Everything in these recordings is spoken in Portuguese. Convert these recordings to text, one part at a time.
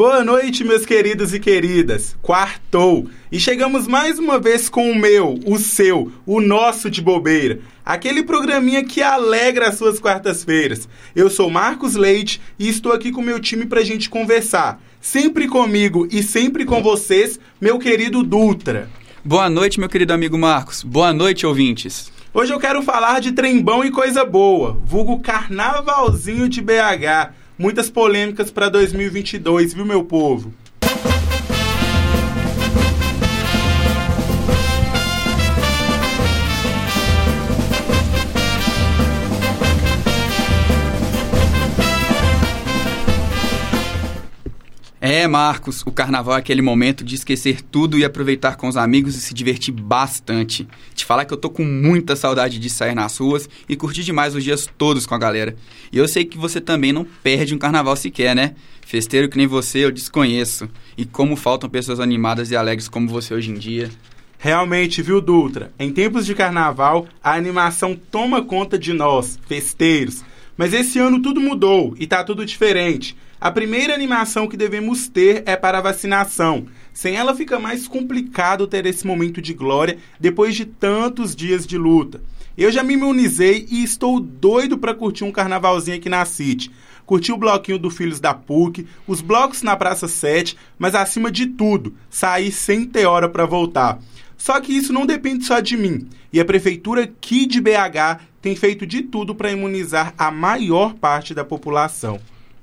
Boa noite, meus queridos e queridas. Quartou. E chegamos mais uma vez com o meu, o seu, o nosso de bobeira. Aquele programinha que alegra as suas quartas-feiras. Eu sou Marcos Leite e estou aqui com meu time pra gente conversar. Sempre comigo e sempre com vocês, meu querido Dutra. Boa noite, meu querido amigo Marcos. Boa noite, ouvintes. Hoje eu quero falar de trembão e coisa boa, vulgo carnavalzinho de BH. Muitas polêmicas para 2022, viu, meu povo? É, Marcos, o carnaval é aquele momento de esquecer tudo e aproveitar com os amigos e se divertir bastante. Te falar que eu tô com muita saudade de sair nas ruas e curtir demais os dias todos com a galera. E eu sei que você também não perde um carnaval sequer, né? Festeiro que nem você eu desconheço. E como faltam pessoas animadas e alegres como você hoje em dia. Realmente, viu, Dutra? Em tempos de carnaval, a animação toma conta de nós, festeiros. Mas esse ano tudo mudou e tá tudo diferente. A primeira animação que devemos ter é para a vacinação. Sem ela fica mais complicado ter esse momento de glória depois de tantos dias de luta. Eu já me imunizei e estou doido para curtir um carnavalzinho aqui na City. Curtir o bloquinho do Filhos da PUC, os blocos na Praça 7, mas acima de tudo, sair sem ter hora para voltar. Só que isso não depende só de mim. E a prefeitura aqui de BH tem feito de tudo para imunizar a maior parte da população.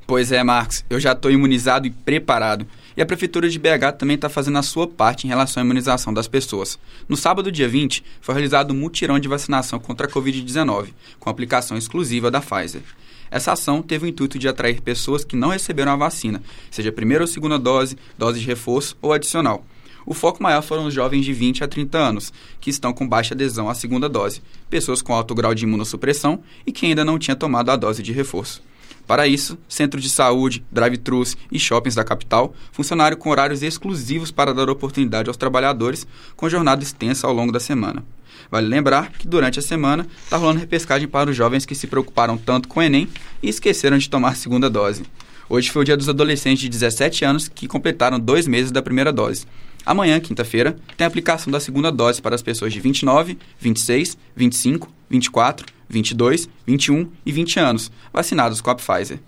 Pois é, Marcos, eu já estou imunizado e preparado. E a Prefeitura de BH também está fazendo a sua parte em relação à imunização das pessoas. No sábado, dia 20, foi realizado um mutirão de vacinação contra a Covid-19, com aplicação exclusiva da Pfizer. Essa ação teve o intuito de atrair pessoas que não receberam a vacina, seja primeira ou segunda dose, dose de reforço ou adicional. O foco maior foram os jovens de 20 a 30 anos, que estão com baixa adesão à segunda dose, pessoas com alto grau de imunossupressão e que ainda não tinham tomado a dose de reforço. Para isso, centros de saúde, drive-thrus e shoppings da capital funcionaram com horários exclusivos para dar oportunidade aos trabalhadores com jornada extensa ao longo da semana. Vale lembrar que durante a semana está rolando repescagem para os jovens que se preocuparam tanto com o Enem e esqueceram de tomar a segunda dose. Hoje foi o dia dos adolescentes de 17 anos que completaram dois meses da primeira dose. Amanhã, quinta-feira, tem a aplicação da segunda dose para as pessoas de 29, 26, 25, 24, 22, 21 e 20 anos, vacinados com a Pfizer.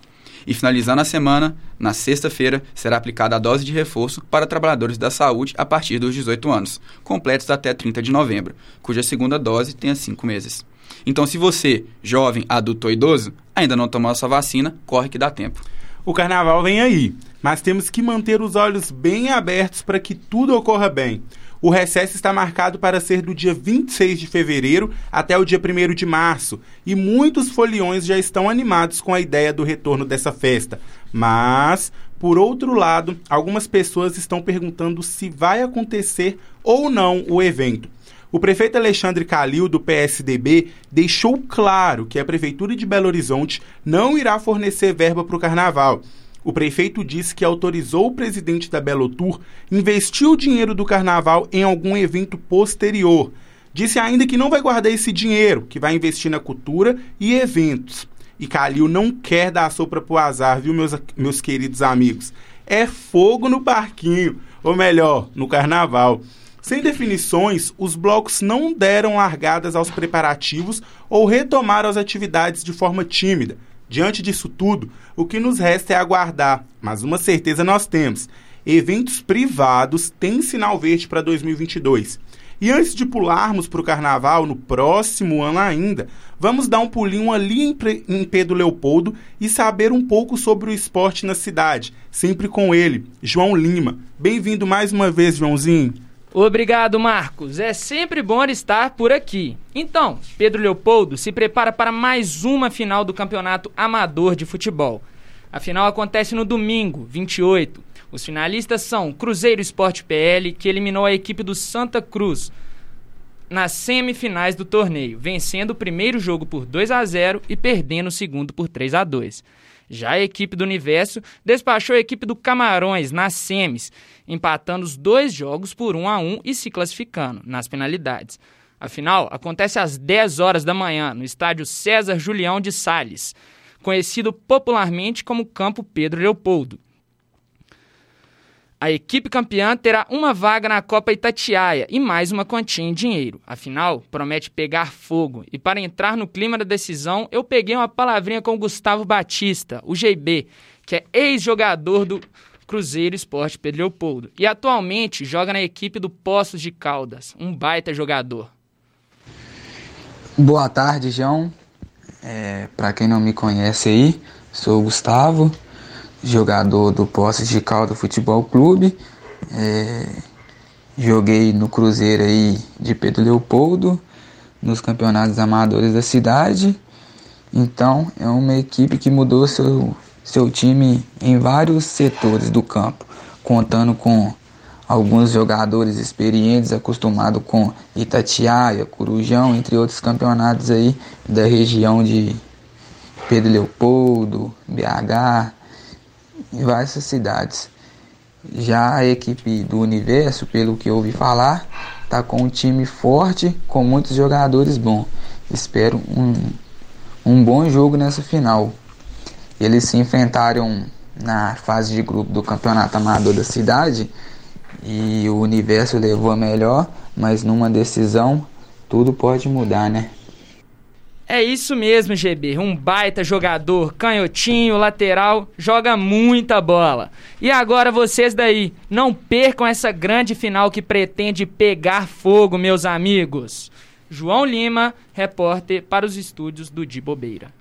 E finalizando a semana, na sexta-feira, será aplicada a dose de reforço para trabalhadores da saúde a partir dos 18 anos, completos até 30 de novembro, cuja segunda dose tenha 5 meses. Então, se você, jovem, adulto ou idoso, ainda não tomou a sua vacina, corre que dá tempo. O carnaval vem aí, mas temos que manter os olhos bem abertos para que tudo ocorra bem. O recesso está marcado para ser do dia 26 de fevereiro até o dia 1 de março, e muitos foliões já estão animados com a ideia do retorno dessa festa. Mas, por outro lado, algumas pessoas estão perguntando se vai acontecer ou não o evento. O prefeito Alexandre Calil, do PSDB, deixou claro que a Prefeitura de Belo Horizonte não irá fornecer verba para o carnaval. O prefeito disse que autorizou o presidente da Belo Tour investir o dinheiro do carnaval em algum evento posterior. Disse ainda que não vai guardar esse dinheiro, que vai investir na cultura e eventos. E Calil não quer dar a sopra pro azar, viu, meus, meus queridos amigos? É fogo no parquinho, ou melhor, no carnaval. Sem definições, os blocos não deram largadas aos preparativos ou retomaram as atividades de forma tímida. Diante disso tudo, o que nos resta é aguardar, mas uma certeza nós temos: eventos privados têm sinal verde para 2022. E antes de pularmos para o carnaval, no próximo ano ainda, vamos dar um pulinho ali em, Pedro Leopoldo e saber um pouco sobre o esporte na cidade, sempre com ele, João Lima. Bem-vindo mais uma vez, Joãozinho. Obrigado, Marcos. É sempre bom estar por aqui. Então, Pedro Leopoldo se prepara para mais uma final do Campeonato Amador de Futebol. A final acontece no domingo, 28. Os finalistas são Cruzeiro Esporte PL, que eliminou a equipe do Santa Cruz nas semifinais do torneio, vencendo o primeiro jogo por 2 a 0 e perdendo o segundo por 3 a 2. Já a equipe do Universo despachou a equipe do Camarões nas semis, empatando os dois jogos por 1 a 1 e se classificando nas penalidades. A final acontece às 10 horas da manhã no estádio César Julião de Sales, conhecido popularmente como Campo Pedro Leopoldo. A equipe campeã terá uma vaga na Copa Itatiaia e mais uma quantia em dinheiro. Afinal, promete pegar fogo. E para entrar no clima da decisão, eu peguei uma palavrinha com o Gustavo Batista, o GB, que é ex-jogador do Cruzeiro Esporte Pedro Leopoldo e atualmente joga na equipe do Poços de Caldas, um baita jogador. Boa tarde, João. É, para quem não me conhece aí, sou o Gustavo jogador do Poços de Calda Futebol Clube. É, joguei no Cruzeiro aí de Pedro Leopoldo, nos campeonatos amadores da cidade. Então é uma equipe que mudou seu, seu time em vários setores do campo, contando com alguns jogadores experientes acostumados com Itatiaia, Corujão, entre outros campeonatos aí da região de Pedro Leopoldo, BH, em várias cidades. Já a equipe do Universo, pelo que ouvi falar, está com um time forte, com muitos jogadores bons. Espero um, um bom jogo nessa final. Eles se enfrentaram na fase de grupo do Campeonato Amador da cidade e o Universo levou a melhor, mas numa decisão tudo pode mudar, né? É isso mesmo, GB. Um baita jogador, canhotinho, lateral, joga muita bola. E agora vocês daí, não percam essa grande final que pretende pegar fogo, meus amigos. João Lima, repórter para os estúdios do Di Bobeira.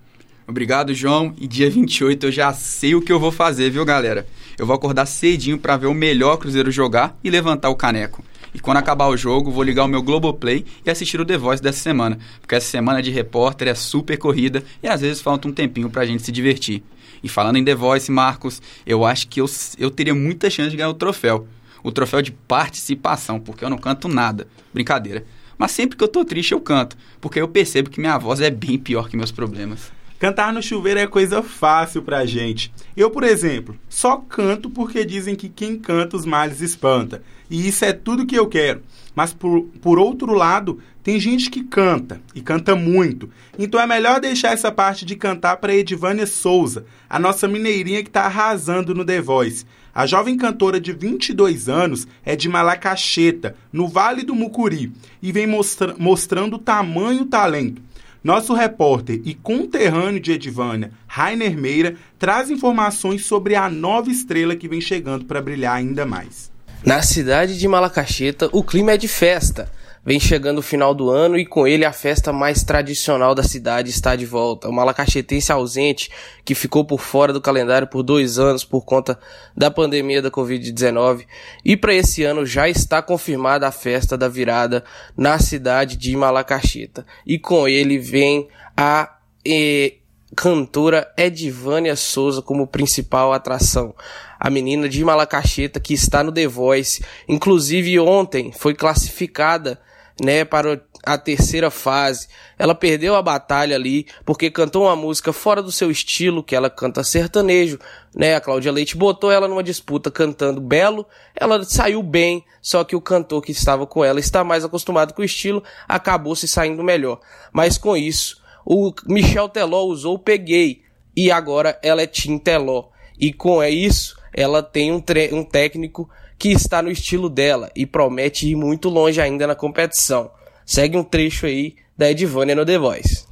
Obrigado, João. E dia 28 eu já sei o que eu vou fazer, viu, galera? Eu vou acordar cedinho para ver o melhor Cruzeiro jogar e levantar o caneco. E quando acabar o jogo, vou ligar o meu Globoplay e assistir o The Voice dessa semana. Porque essa semana de repórter é super corrida e às vezes falta um tempinho pra gente se divertir. E falando em The Voice, Marcos, eu acho que eu, eu teria muita chance de ganhar o troféu. O troféu de participação, porque eu não canto nada. Brincadeira. Mas sempre que eu tô triste, eu canto. Porque eu percebo que minha voz é bem pior que meus problemas. Cantar no chuveiro é coisa fácil pra gente. Eu, por exemplo, só canto porque dizem que quem canta os males espanta. E isso é tudo que eu quero. Mas por, por outro lado, tem gente que canta e canta muito. Então é melhor deixar essa parte de cantar para Edivânia Souza, a nossa mineirinha que está arrasando no The Voice. A jovem cantora de 22 anos é de Malacacheta, no Vale do Mucuri, e vem mostra mostrando tamanho talento. Nosso repórter e conterrâneo de Edivânia, Rainer Meira, traz informações sobre a nova estrela que vem chegando para brilhar ainda mais. Na cidade de Malacacheta, o clima é de festa. Vem chegando o final do ano e com ele a festa mais tradicional da cidade está de volta. O malacachetense ausente, que ficou por fora do calendário por dois anos por conta da pandemia da Covid-19. E para esse ano já está confirmada a festa da virada na cidade de Malacacheta. E com ele vem a eh, cantora Edivânia Souza como principal atração. A menina de Malacacheta que está no The Voice. Inclusive ontem foi classificada né, para a terceira fase. Ela perdeu a batalha ali porque cantou uma música fora do seu estilo, que ela canta sertanejo, né? A Cláudia Leite botou ela numa disputa cantando belo, ela saiu bem, só que o cantor que estava com ela está mais acostumado com o estilo, acabou se saindo melhor. Mas com isso, o Michel Teló usou Peguei e agora ela é Tim Teló. E com isso, ela tem um, um técnico que está no estilo dela e promete ir muito longe ainda na competição. Segue um trecho aí da Edivânia no The Voice.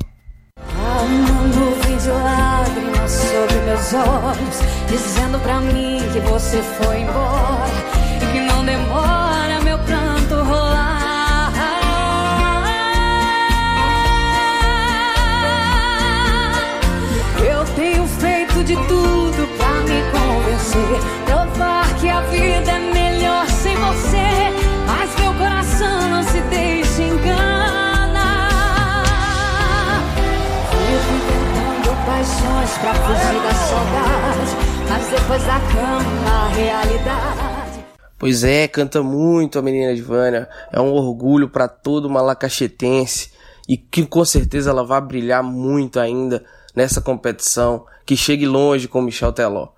Olhos, dizendo pra mim que você foi embora e que não demora meu pranto rolar. Eu tenho feito de tudo pra me convencer, provar que a vida é paixões pra fugir da saudade, mas depois da cama a realidade. Pois é, canta muito a menina Edivânia. É um orgulho para todo malacachetense e que com certeza ela vai brilhar muito ainda nessa competição, que chegue longe com Michel Teló.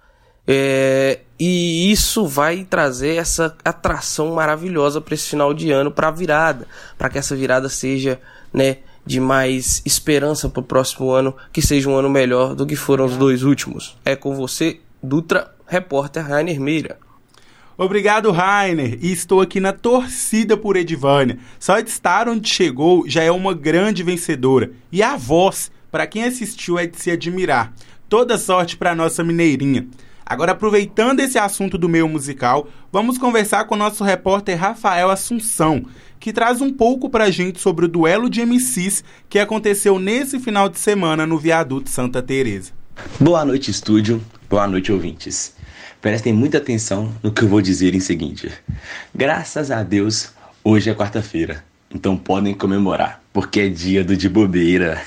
É, e isso vai trazer essa atração maravilhosa para esse final de ano, para a virada, para que essa virada seja, né, de mais esperança para o próximo ano, que seja um ano melhor do que foram os dois últimos. É com você, Dutra, repórter Rainer Meira. Obrigado, Rainer. E estou aqui na torcida por Edvânia. Só de estar onde chegou já é uma grande vencedora. E a voz, para quem assistiu, é de se admirar. Toda sorte para nossa mineirinha. Agora, aproveitando esse assunto do meio musical, vamos conversar com o nosso repórter Rafael Assunção, que traz um pouco pra gente sobre o duelo de MCs que aconteceu nesse final de semana no Viaduto Santa Teresa. Boa noite, estúdio. Boa noite, ouvintes. Prestem muita atenção no que eu vou dizer em seguinte. Graças a Deus, hoje é quarta-feira. Então podem comemorar, porque é dia do de bobeira.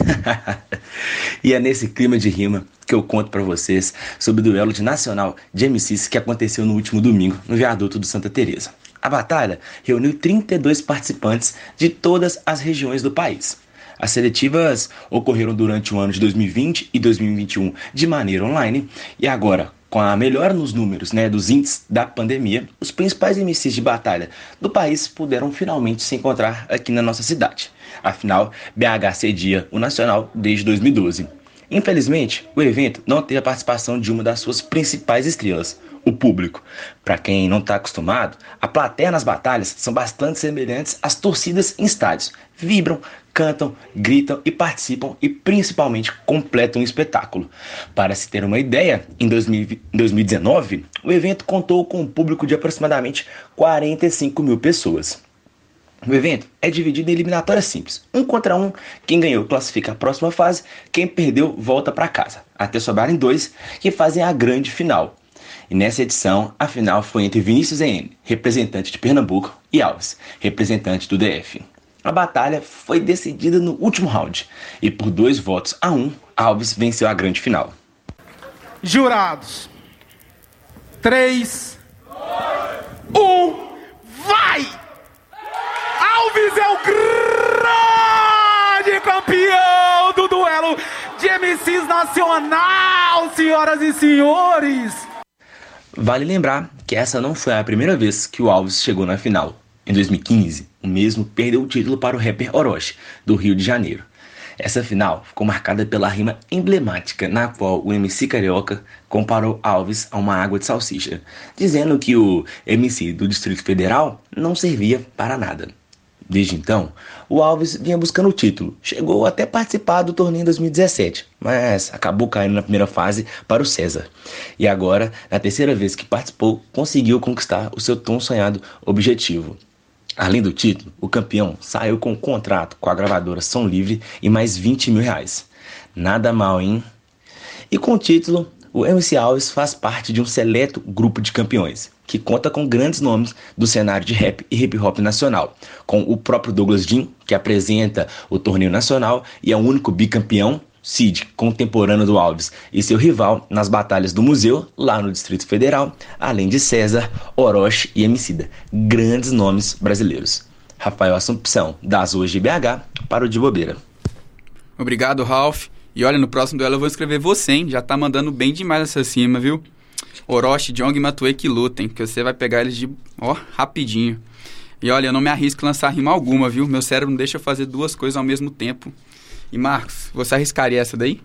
e é nesse clima de rima que eu conto para vocês sobre o duelo de nacional de MCs que aconteceu no último domingo no viaduto do Santa Teresa. A batalha reuniu 32 participantes de todas as regiões do país. As seletivas ocorreram durante o ano de 2020 e 2021 de maneira online e agora, com a melhora nos números né, dos índices da pandemia, os principais MCs de batalha do país puderam finalmente se encontrar aqui na nossa cidade. Afinal, BH cedia o Nacional desde 2012. Infelizmente, o evento não teve a participação de uma das suas principais estrelas, o público. Para quem não está acostumado, a plateia nas batalhas são bastante semelhantes às torcidas em estádios. Vibram, cantam, gritam e participam e principalmente completam o espetáculo. Para se ter uma ideia, em 2019, o evento contou com um público de aproximadamente 45 mil pessoas. O evento é dividido em eliminatórias simples. Um contra um, quem ganhou classifica a próxima fase, quem perdeu volta para casa. Até sobrarem dois que fazem a grande final. E nessa edição, a final foi entre Vinícius EN, representante de Pernambuco, e Alves, representante do DF. A batalha foi decidida no último round e por dois votos a um, Alves venceu a grande final. Jurados. Três. Um. Vai! Alves é o grande campeão do duelo de MCs nacional, senhoras e senhores! Vale lembrar que essa não foi a primeira vez que o Alves chegou na final. Em 2015, o mesmo perdeu o título para o rapper Orochi, do Rio de Janeiro. Essa final ficou marcada pela rima emblemática na qual o MC Carioca comparou Alves a uma água de salsicha, dizendo que o MC do Distrito Federal não servia para nada. Desde então, o Alves vinha buscando o título. Chegou até participar do torneio em 2017, mas acabou caindo na primeira fase para o César. E agora, na terceira vez que participou, conseguiu conquistar o seu tão sonhado objetivo. Além do título, o campeão saiu com um contrato com a gravadora Som Livre e mais 20 mil reais. Nada mal, hein? E com o título, o MC Alves faz parte de um seleto grupo de campeões, que conta com grandes nomes do cenário de rap e hip hop nacional, com o próprio Douglas Jean, que apresenta o torneio nacional e é o único bicampeão, Cid, contemporâneo do Alves, e seu rival nas batalhas do museu, lá no Distrito Federal, além de César, Orochi e Emicida, grandes nomes brasileiros. Rafael Assumpção, das Ruas de BH, para o de Bobeira. Obrigado, Ralph. E olha, no próximo duelo eu vou escrever você, hein? Já tá mandando bem demais essa cima, viu? Orochi, Jong e Matue que lutem, que você vai pegar eles de, ó, rapidinho. E olha, eu não me arrisco a lançar rima alguma, viu? Meu cérebro não deixa eu fazer duas coisas ao mesmo tempo. E Marcos, você arriscaria essa daí?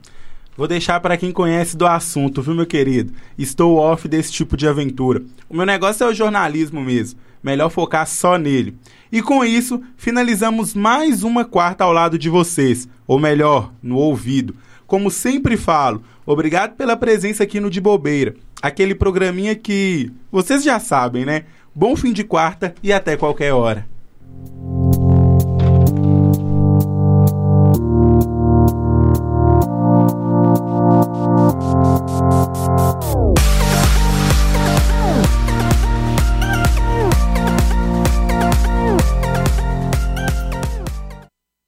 Vou deixar para quem conhece do assunto, viu, meu querido? Estou off desse tipo de aventura. O meu negócio é o jornalismo mesmo. Melhor focar só nele. E com isso, finalizamos mais uma quarta ao lado de vocês, ou melhor, no ouvido. Como sempre falo, obrigado pela presença aqui no De Bobeira, aquele programinha que vocês já sabem, né? Bom fim de quarta e até qualquer hora.